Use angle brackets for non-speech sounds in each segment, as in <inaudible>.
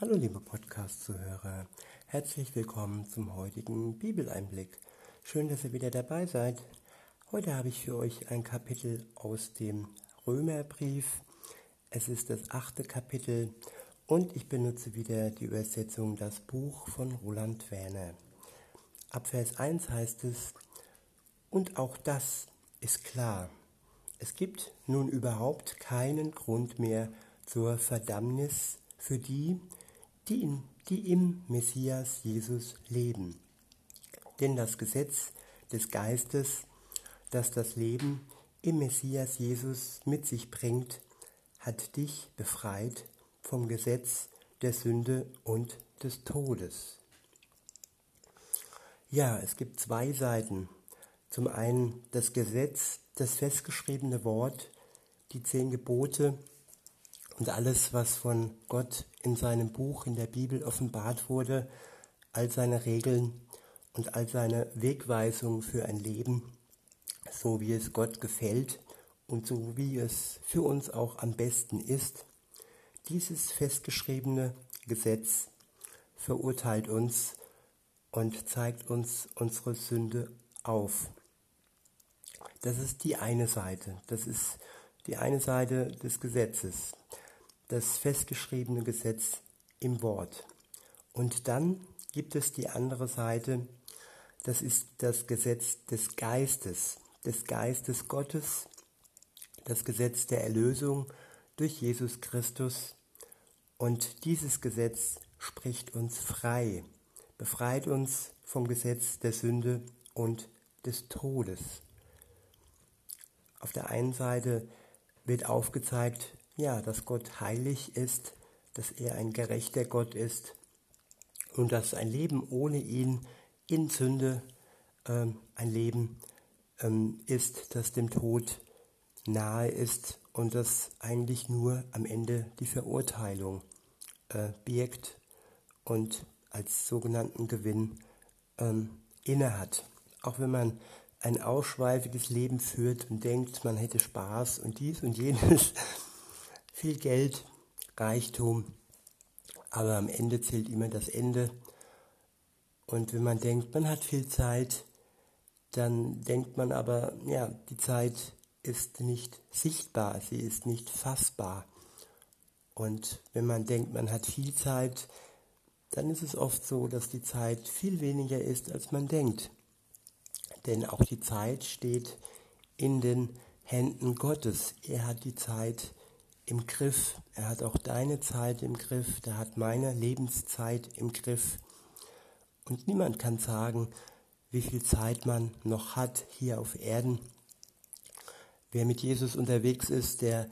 Hallo liebe Podcast-Zuhörer, herzlich willkommen zum heutigen Bibeleinblick. Schön, dass ihr wieder dabei seid. Heute habe ich für euch ein Kapitel aus dem Römerbrief. Es ist das achte Kapitel und ich benutze wieder die Übersetzung Das Buch von Roland Werner. Ab Vers 1 heißt es, und auch das ist klar. Es gibt nun überhaupt keinen Grund mehr zur Verdammnis für die, die, in, die im Messias Jesus leben. Denn das Gesetz des Geistes, das das Leben im Messias Jesus mit sich bringt, hat dich befreit vom Gesetz der Sünde und des Todes. Ja, es gibt zwei Seiten. Zum einen das Gesetz, das festgeschriebene Wort, die zehn Gebote und alles, was von Gott in seinem Buch, in der Bibel offenbart wurde, all seine Regeln und all seine Wegweisungen für ein Leben, so wie es Gott gefällt und so wie es für uns auch am besten ist. Dieses festgeschriebene Gesetz verurteilt uns und zeigt uns unsere Sünde auf. Das ist die eine Seite, das ist die eine Seite des Gesetzes das festgeschriebene Gesetz im Wort. Und dann gibt es die andere Seite, das ist das Gesetz des Geistes, des Geistes Gottes, das Gesetz der Erlösung durch Jesus Christus. Und dieses Gesetz spricht uns frei, befreit uns vom Gesetz der Sünde und des Todes. Auf der einen Seite wird aufgezeigt, ja, dass Gott heilig ist, dass er ein gerechter Gott ist und dass ein Leben ohne ihn in Sünde ähm, ein Leben ähm, ist, das dem Tod nahe ist und das eigentlich nur am Ende die Verurteilung äh, birgt und als sogenannten Gewinn ähm, innehat. Auch wenn man ein ausschweifiges Leben führt und denkt, man hätte Spaß und dies und jenes, viel Geld, Reichtum, aber am Ende zählt immer das Ende. Und wenn man denkt, man hat viel Zeit, dann denkt man aber, ja, die Zeit ist nicht sichtbar, sie ist nicht fassbar. Und wenn man denkt, man hat viel Zeit, dann ist es oft so, dass die Zeit viel weniger ist, als man denkt. Denn auch die Zeit steht in den Händen Gottes. Er hat die Zeit im Griff. Er hat auch deine Zeit im Griff. Der hat meine Lebenszeit im Griff. Und niemand kann sagen, wie viel Zeit man noch hat hier auf Erden. Wer mit Jesus unterwegs ist, der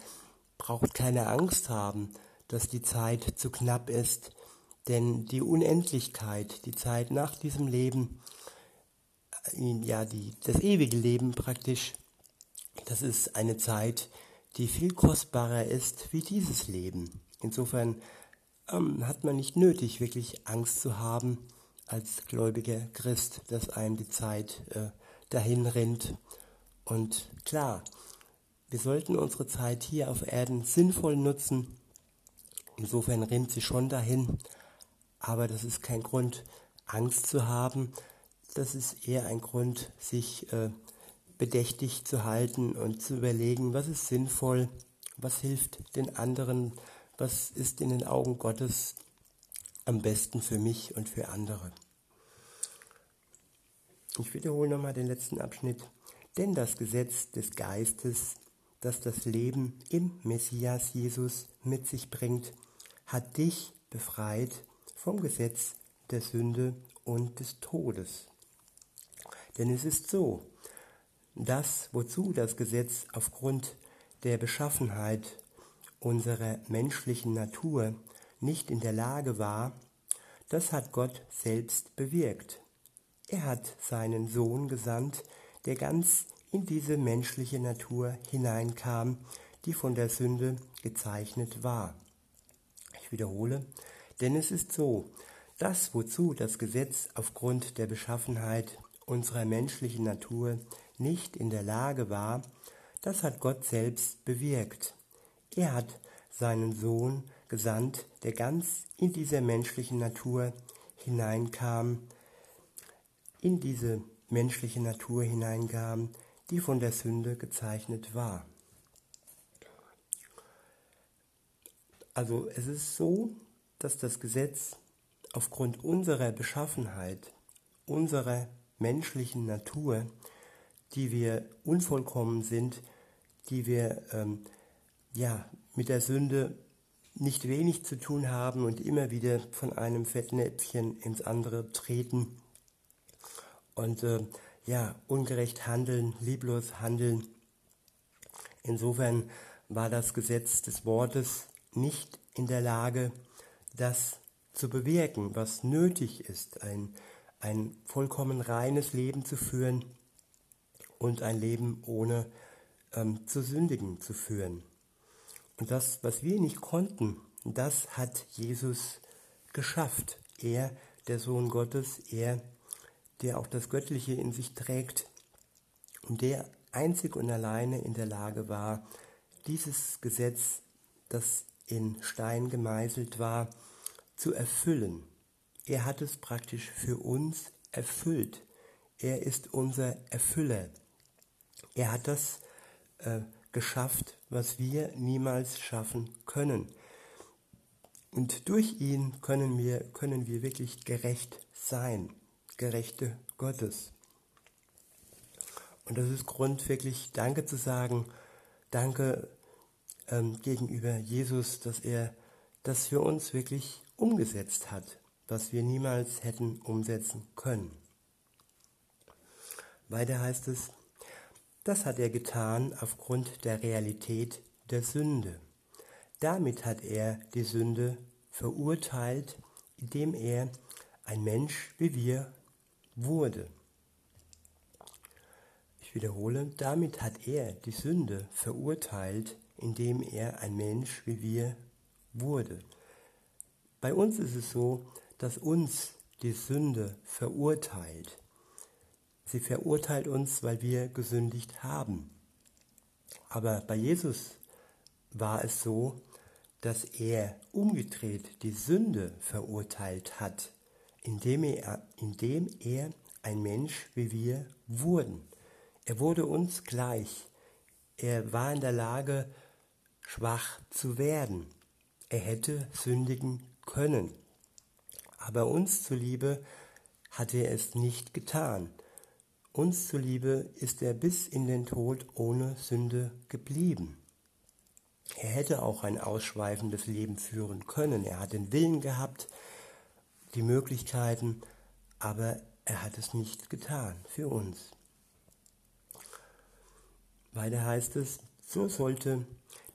braucht keine Angst haben, dass die Zeit zu knapp ist. Denn die Unendlichkeit, die Zeit nach diesem Leben, äh, ja, die, das ewige Leben praktisch, das ist eine Zeit, die viel kostbarer ist wie dieses Leben. Insofern ähm, hat man nicht nötig, wirklich Angst zu haben als gläubiger Christ, dass einem die Zeit äh, dahin rennt. Und klar, wir sollten unsere Zeit hier auf Erden sinnvoll nutzen. Insofern rennt sie schon dahin, aber das ist kein Grund, Angst zu haben. Das ist eher ein Grund, sich äh, bedächtig zu halten und zu überlegen, was ist sinnvoll, was hilft den anderen, was ist in den Augen Gottes am besten für mich und für andere. Ich wiederhole nochmal den letzten Abschnitt. Denn das Gesetz des Geistes, das das Leben im Messias Jesus mit sich bringt, hat dich befreit vom Gesetz der Sünde und des Todes. Denn es ist so, das, wozu das Gesetz aufgrund der Beschaffenheit unserer menschlichen Natur nicht in der Lage war, das hat Gott selbst bewirkt. Er hat seinen Sohn gesandt, der ganz in diese menschliche Natur hineinkam, die von der Sünde gezeichnet war. Ich wiederhole, denn es ist so, das, wozu das Gesetz aufgrund der Beschaffenheit unserer menschlichen Natur nicht in der Lage war, das hat Gott selbst bewirkt. Er hat seinen Sohn gesandt, der ganz in dieser menschlichen Natur hineinkam, in diese menschliche Natur hineinkam, die von der Sünde gezeichnet war. Also es ist so, dass das Gesetz aufgrund unserer Beschaffenheit, unserer menschlichen Natur, die wir unvollkommen sind, die wir ähm, ja, mit der Sünde nicht wenig zu tun haben und immer wieder von einem Fettnäpfchen ins andere treten und äh, ja, ungerecht handeln, lieblos handeln. Insofern war das Gesetz des Wortes nicht in der Lage, das zu bewirken, was nötig ist, ein, ein vollkommen reines Leben zu führen und ein Leben ohne ähm, zu sündigen zu führen. Und das, was wir nicht konnten, das hat Jesus geschafft. Er, der Sohn Gottes, er, der auch das Göttliche in sich trägt und der einzig und alleine in der Lage war, dieses Gesetz, das in Stein gemeißelt war, zu erfüllen. Er hat es praktisch für uns erfüllt. Er ist unser Erfüller. Er hat das äh, geschafft, was wir niemals schaffen können. Und durch ihn können wir, können wir wirklich gerecht sein, gerechte Gottes. Und das ist Grund, wirklich Danke zu sagen. Danke ähm, gegenüber Jesus, dass er das für uns wirklich umgesetzt hat, was wir niemals hätten umsetzen können. Weiter heißt es, das hat er getan aufgrund der Realität der Sünde. Damit hat er die Sünde verurteilt, indem er ein Mensch wie wir wurde. Ich wiederhole, damit hat er die Sünde verurteilt, indem er ein Mensch wie wir wurde. Bei uns ist es so, dass uns die Sünde verurteilt. Sie verurteilt uns, weil wir gesündigt haben. Aber bei Jesus war es so, dass er umgedreht die Sünde verurteilt hat, indem er, indem er ein Mensch wie wir wurden. Er wurde uns gleich. Er war in der Lage, schwach zu werden. Er hätte sündigen können. Aber uns zuliebe hat er es nicht getan. Uns zuliebe ist er bis in den Tod ohne Sünde geblieben. Er hätte auch ein ausschweifendes Leben führen können. Er hat den Willen gehabt, die Möglichkeiten, aber er hat es nicht getan für uns. Weiter heißt es, so sollte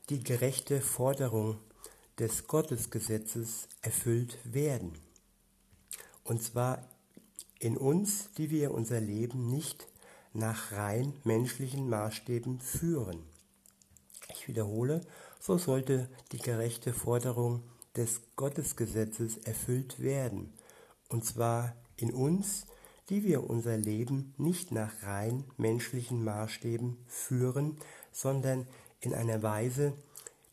die gerechte Forderung des Gottesgesetzes erfüllt werden. Und zwar in uns, die wir unser Leben nicht nach rein menschlichen Maßstäben führen. Ich wiederhole, so sollte die gerechte Forderung des Gottesgesetzes erfüllt werden, und zwar in uns, die wir unser Leben nicht nach rein menschlichen Maßstäben führen, sondern in einer Weise,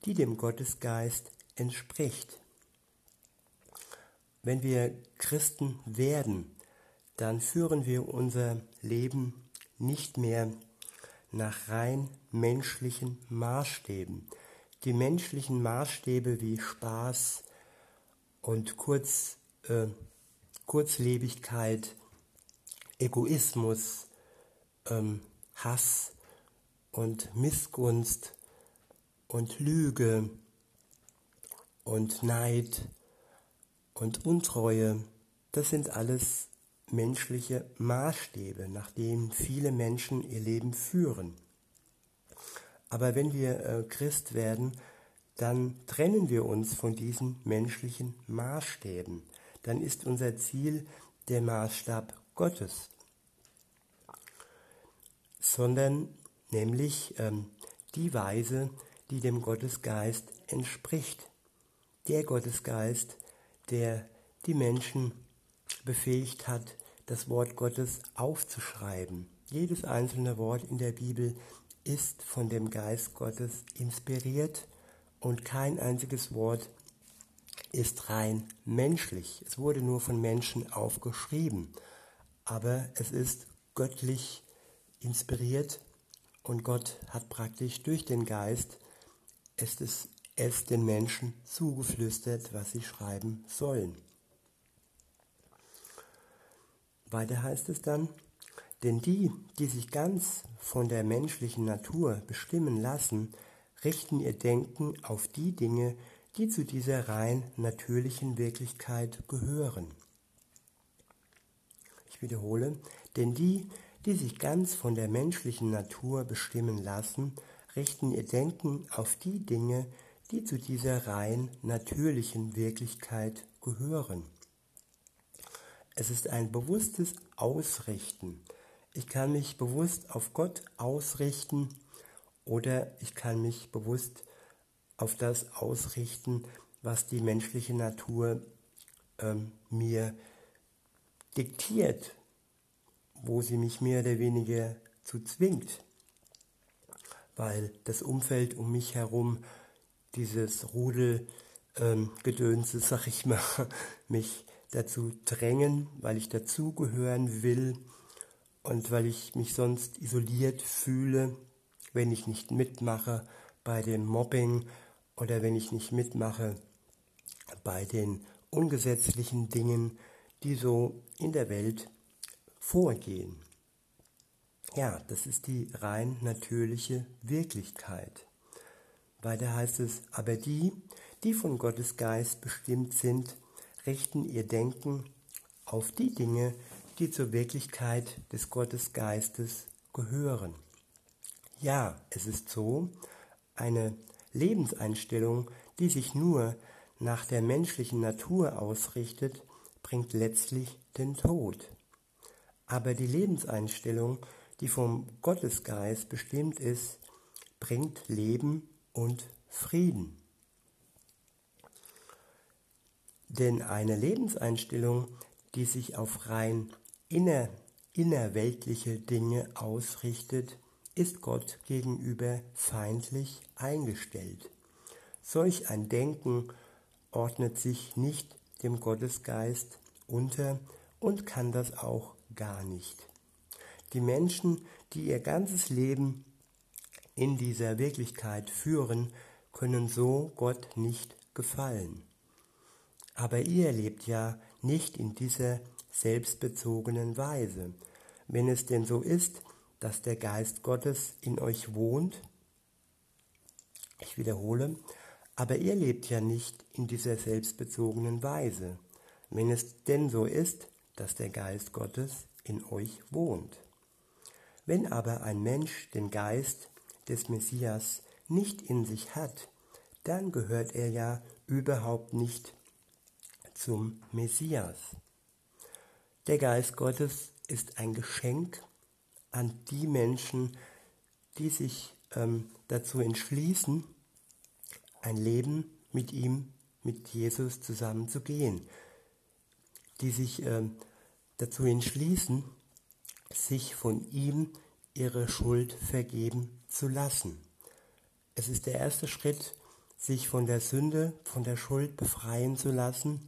die dem Gottesgeist entspricht. Wenn wir Christen werden, dann führen wir unser Leben nicht mehr nach rein menschlichen Maßstäben. Die menschlichen Maßstäbe wie Spaß und Kurz, äh, Kurzlebigkeit, Egoismus, ähm, Hass und Missgunst und Lüge und Neid und Untreue, das sind alles menschliche Maßstäbe, nach denen viele Menschen ihr Leben führen. Aber wenn wir äh, Christ werden, dann trennen wir uns von diesen menschlichen Maßstäben. Dann ist unser Ziel der Maßstab Gottes, sondern nämlich ähm, die Weise, die dem Gottesgeist entspricht. Der Gottesgeist, der die Menschen befähigt hat, das Wort Gottes aufzuschreiben. Jedes einzelne Wort in der Bibel ist von dem Geist Gottes inspiriert und kein einziges Wort ist rein menschlich. Es wurde nur von Menschen aufgeschrieben, aber es ist göttlich inspiriert und Gott hat praktisch durch den Geist es, es, den Menschen zugeflüstert, was sie schreiben sollen. Weiter heißt es dann, denn die, die sich ganz von der menschlichen Natur bestimmen lassen, richten ihr Denken auf die Dinge, die zu dieser rein natürlichen Wirklichkeit gehören. Ich wiederhole, denn die, die sich ganz von der menschlichen Natur bestimmen lassen, richten ihr Denken auf die Dinge, die zu dieser rein natürlichen Wirklichkeit gehören. Es ist ein bewusstes Ausrichten. Ich kann mich bewusst auf Gott ausrichten oder ich kann mich bewusst auf das ausrichten, was die menschliche Natur ähm, mir diktiert, wo sie mich mehr oder weniger zu zwingt, weil das Umfeld um mich herum, dieses Rudelgedönse, ähm, sag ich mal, <laughs> mich dazu drängen, weil ich dazugehören will und weil ich mich sonst isoliert fühle, wenn ich nicht mitmache bei dem Mobbing oder wenn ich nicht mitmache bei den ungesetzlichen Dingen, die so in der Welt vorgehen. Ja, das ist die rein natürliche Wirklichkeit. Weiter heißt es, aber die, die von Gottes Geist bestimmt sind, richten ihr Denken auf die Dinge, die zur Wirklichkeit des Gottesgeistes gehören. Ja, es ist so, eine Lebenseinstellung, die sich nur nach der menschlichen Natur ausrichtet, bringt letztlich den Tod. Aber die Lebenseinstellung, die vom Gottesgeist bestimmt ist, bringt Leben und Frieden. Denn eine Lebenseinstellung, die sich auf rein inner, innerweltliche Dinge ausrichtet, ist Gott gegenüber feindlich eingestellt. Solch ein Denken ordnet sich nicht dem Gottesgeist unter und kann das auch gar nicht. Die Menschen, die ihr ganzes Leben in dieser Wirklichkeit führen, können so Gott nicht gefallen. Aber ihr lebt ja nicht in dieser selbstbezogenen Weise. Wenn es denn so ist, dass der Geist Gottes in euch wohnt, ich wiederhole, aber ihr lebt ja nicht in dieser selbstbezogenen Weise. Wenn es denn so ist, dass der Geist Gottes in euch wohnt. Wenn aber ein Mensch den Geist des Messias nicht in sich hat, dann gehört er ja überhaupt nicht zum Messias. Der Geist Gottes ist ein Geschenk an die Menschen, die sich ähm, dazu entschließen, ein Leben mit ihm, mit Jesus zusammen zu gehen, die sich ähm, dazu entschließen, sich von ihm ihre Schuld vergeben zu lassen. Es ist der erste Schritt, sich von der Sünde, von der Schuld befreien zu lassen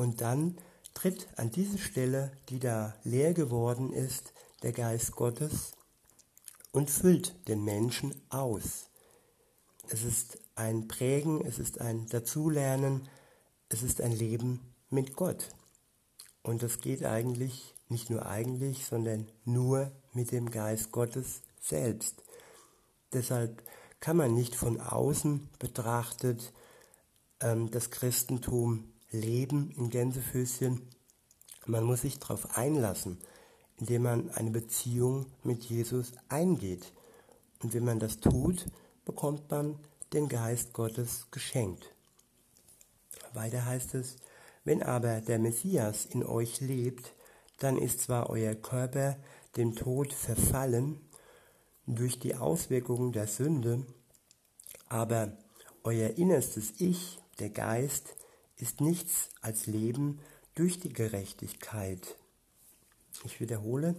und dann tritt an diese Stelle, die da leer geworden ist, der Geist Gottes und füllt den Menschen aus. Es ist ein Prägen, es ist ein Dazulernen, es ist ein Leben mit Gott. Und das geht eigentlich, nicht nur eigentlich, sondern nur mit dem Geist Gottes selbst. Deshalb kann man nicht von außen betrachtet ähm, das Christentum Leben in Gänsefüßchen. Man muss sich darauf einlassen, indem man eine Beziehung mit Jesus eingeht. Und wenn man das tut, bekommt man den Geist Gottes geschenkt. Weiter heißt es, wenn aber der Messias in euch lebt, dann ist zwar euer Körper dem Tod verfallen durch die Auswirkungen der Sünde, aber euer innerstes Ich, der Geist, ist nichts als Leben durch die Gerechtigkeit. Ich wiederhole,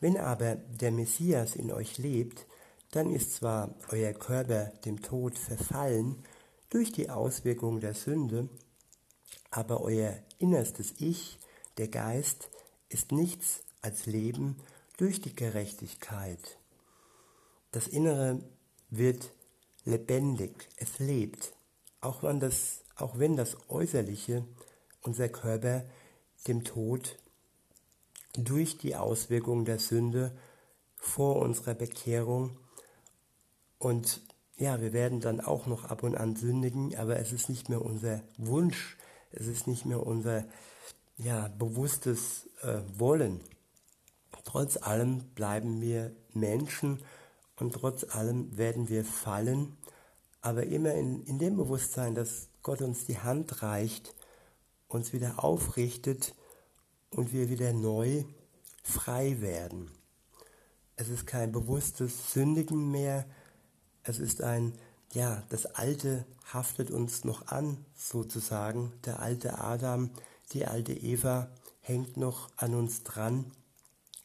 wenn aber der Messias in euch lebt, dann ist zwar euer Körper dem Tod verfallen durch die Auswirkung der Sünde, aber euer innerstes Ich, der Geist, ist nichts als Leben durch die Gerechtigkeit. Das Innere wird lebendig, es lebt, auch wenn das, auch wenn das Äußerliche, unser Körper, dem Tod durch die Auswirkung der Sünde vor unserer Bekehrung und ja, wir werden dann auch noch ab und an sündigen, aber es ist nicht mehr unser Wunsch, es ist nicht mehr unser ja, bewusstes äh, Wollen. Trotz allem bleiben wir Menschen und trotz allem werden wir fallen, aber immer in, in dem Bewusstsein, dass Gott uns die Hand reicht, uns wieder aufrichtet und wir wieder neu frei werden. Es ist kein bewusstes Sündigen mehr, es ist ein, ja, das Alte haftet uns noch an, sozusagen. Der alte Adam, die alte Eva hängt noch an uns dran.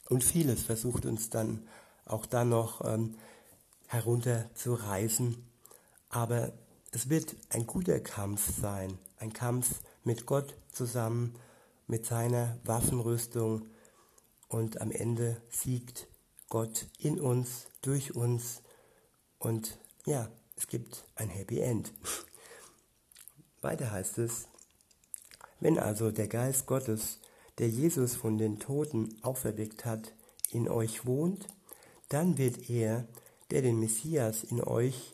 Und vieles versucht uns dann auch dann noch ähm, herunterzureißen. Aber es wird ein guter Kampf sein, ein Kampf mit Gott zusammen, mit seiner Waffenrüstung. Und am Ende siegt Gott in uns, durch uns und ja, es gibt ein Happy End. <laughs> Weiter heißt es, wenn also der Geist Gottes, der Jesus von den Toten auferweckt hat, in euch wohnt, dann wird er, der den Messias in euch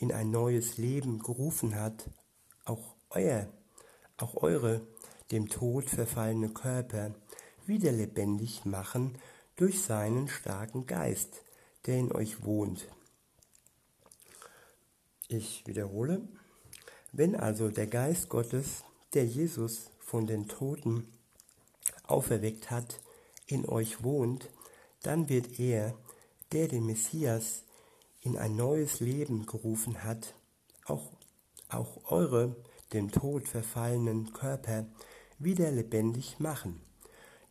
in ein neues Leben gerufen hat, auch euer, auch eure dem Tod verfallene Körper wieder lebendig machen durch seinen starken Geist, der in euch wohnt. Ich wiederhole, wenn also der Geist Gottes, der Jesus von den Toten auferweckt hat, in euch wohnt, dann wird er, der den Messias in ein neues Leben gerufen hat, auch, auch eure dem Tod verfallenen Körper wieder lebendig machen,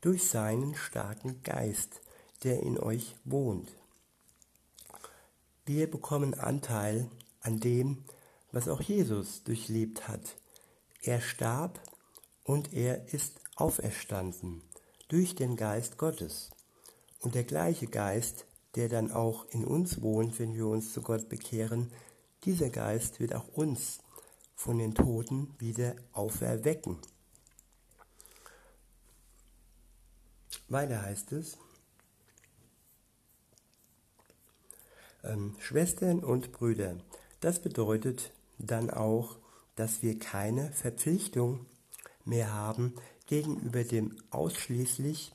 durch seinen starken Geist, der in euch wohnt. Wir bekommen Anteil an dem, was auch Jesus durchlebt hat. Er starb und er ist auferstanden durch den Geist Gottes. Und der gleiche Geist, der dann auch in uns wohnt, wenn wir uns zu Gott bekehren, dieser Geist wird auch uns von den Toten wieder auferwecken. Weiter heißt es, ähm, Schwestern und Brüder, das bedeutet dann auch, dass wir keine Verpflichtung mehr haben gegenüber dem ausschließlich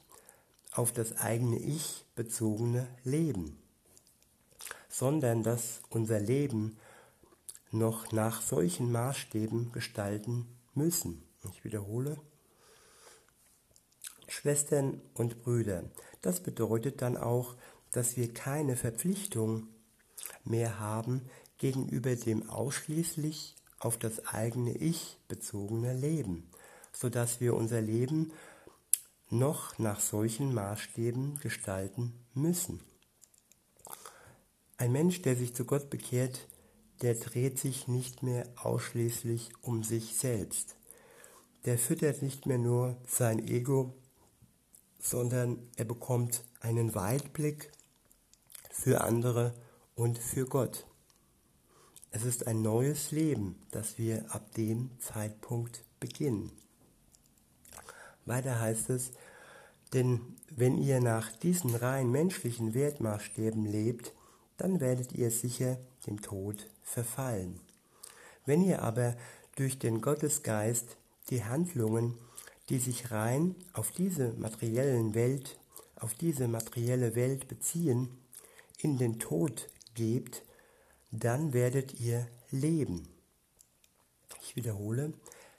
auf das eigene Ich bezogene Leben, sondern dass unser Leben noch nach solchen Maßstäben gestalten müssen. Ich wiederhole. Schwestern und Brüder, das bedeutet dann auch, dass wir keine Verpflichtung mehr haben gegenüber dem ausschließlich auf das eigene Ich bezogene Leben, sodass wir unser Leben noch nach solchen Maßstäben gestalten müssen. Ein Mensch, der sich zu Gott bekehrt, der dreht sich nicht mehr ausschließlich um sich selbst. Der füttert nicht mehr nur sein Ego, sondern er bekommt einen Weitblick für andere und für Gott. Es ist ein neues Leben, das wir ab dem Zeitpunkt beginnen. Weiter heißt es, denn wenn ihr nach diesen rein menschlichen Wertmaßstäben lebt, dann werdet ihr sicher dem Tod verfallen. Wenn ihr aber durch den Gottesgeist die Handlungen, die sich rein auf diese materiellen Welt, auf diese materielle Welt beziehen, in den Tod gebt, dann werdet ihr leben. Ich wiederhole,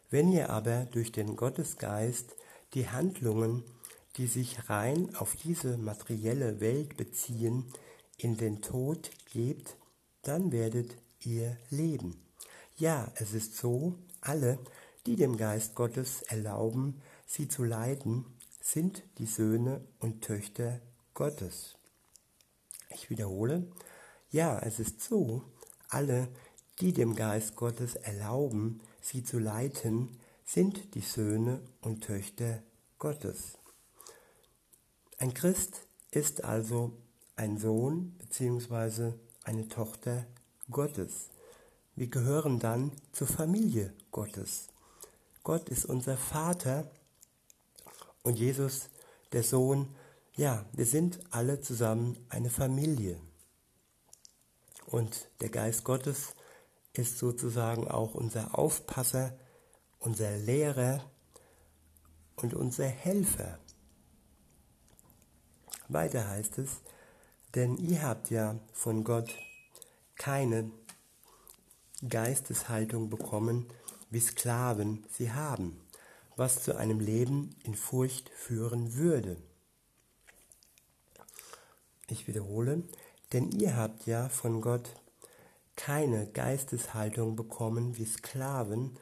wenn ihr aber durch den Gottesgeist die Handlungen, die sich rein auf diese materielle Welt beziehen, in den Tod gebt, dann werdet ihr leben. Ja, es ist so, alle, die dem Geist Gottes erlauben, sie zu leiten, sind die Söhne und Töchter Gottes. Ich wiederhole, ja, es ist so, alle, die dem Geist Gottes erlauben, sie zu leiten, sind die Söhne und Töchter Gottes. Ein Christ ist also ein Sohn bzw. eine Tochter Gottes. Wir gehören dann zur Familie Gottes. Gott ist unser Vater und Jesus der Sohn. Ja, wir sind alle zusammen eine Familie. Und der Geist Gottes ist sozusagen auch unser Aufpasser, unser Lehrer und unser Helfer. Weiter heißt es, denn ihr habt ja von Gott keine Geisteshaltung bekommen, wie Sklaven sie haben, was zu einem Leben in Furcht führen würde. Ich wiederhole, denn ihr habt ja von Gott keine Geisteshaltung bekommen wie Sklaven,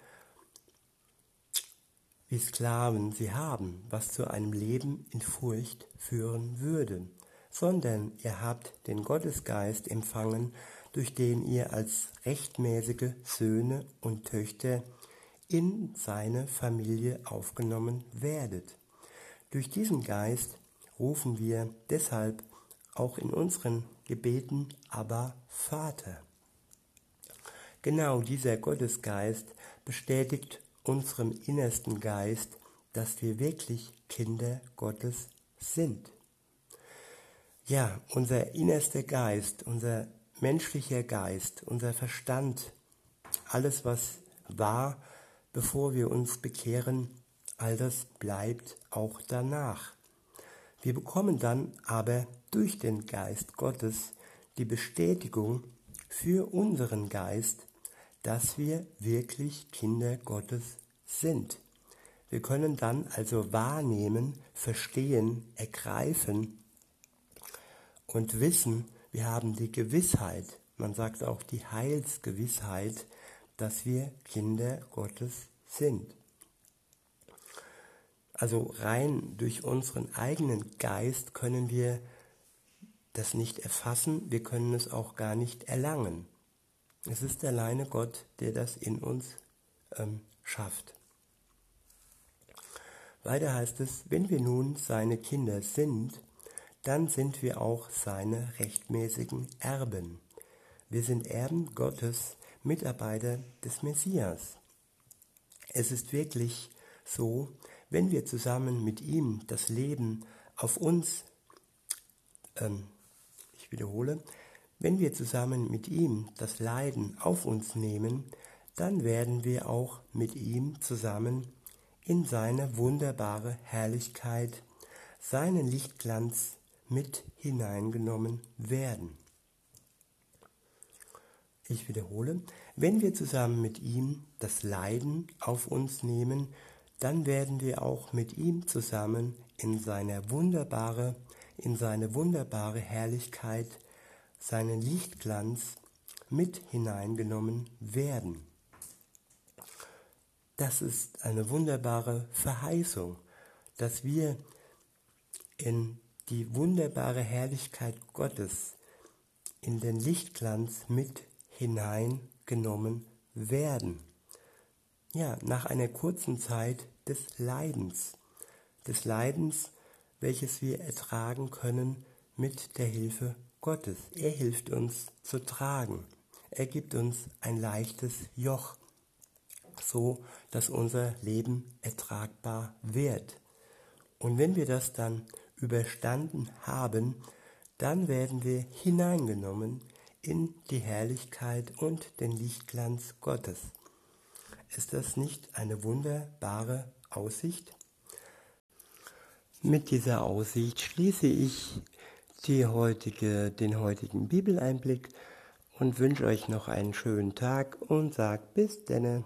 wie Sklaven sie haben, was zu einem Leben in Furcht führen würde, sondern ihr habt den Gottesgeist empfangen, durch den ihr als rechtmäßige Söhne und Töchter in seine Familie aufgenommen werdet. Durch diesen Geist rufen wir deshalb auch in unseren Gebeten aber Vater. Genau dieser Gottesgeist bestätigt unserem innersten Geist, dass wir wirklich Kinder Gottes sind. Ja, unser innerster Geist, unser menschlicher Geist, unser Verstand, alles was war, bevor wir uns bekehren, all das bleibt auch danach. Wir bekommen dann aber durch den Geist Gottes die Bestätigung für unseren Geist, dass wir wirklich Kinder Gottes sind. Wir können dann also wahrnehmen, verstehen, ergreifen und wissen, wir haben die Gewissheit, man sagt auch die Heilsgewissheit, dass wir Kinder Gottes sind. Also rein durch unseren eigenen Geist können wir das nicht erfassen, wir können es auch gar nicht erlangen. Es ist alleine Gott, der das in uns ähm, schafft. Weiter heißt es, wenn wir nun seine Kinder sind, dann sind wir auch seine rechtmäßigen Erben. Wir sind Erben Gottes, Mitarbeiter des Messias. Es ist wirklich so, wenn wir zusammen mit ihm das Leben auf uns, ähm, ich wiederhole, wenn wir zusammen mit ihm das Leiden auf uns nehmen, dann werden wir auch mit ihm zusammen in seine wunderbare Herrlichkeit, seinen Lichtglanz mit hineingenommen werden. Ich wiederhole, wenn wir zusammen mit ihm das Leiden auf uns nehmen, dann werden wir auch mit ihm zusammen in seine wunderbare, in seine wunderbare Herrlichkeit, seinen Lichtglanz mit hineingenommen werden. Das ist eine wunderbare Verheißung, dass wir in die wunderbare Herrlichkeit Gottes, in den Lichtglanz mit hineingenommen werden ja, nach einer kurzen Zeit des Leidens, des Leidens, welches wir ertragen können mit der Hilfe Gottes. Er hilft uns zu tragen. Er gibt uns ein leichtes Joch, so dass unser Leben ertragbar wird. Und wenn wir das dann überstanden haben, dann werden wir hineingenommen in die Herrlichkeit und den Lichtglanz Gottes. Ist das nicht eine wunderbare Aussicht? Mit dieser Aussicht schließe ich heutige, den heutigen Bibeleinblick und wünsche euch noch einen schönen Tag und sage bis denne.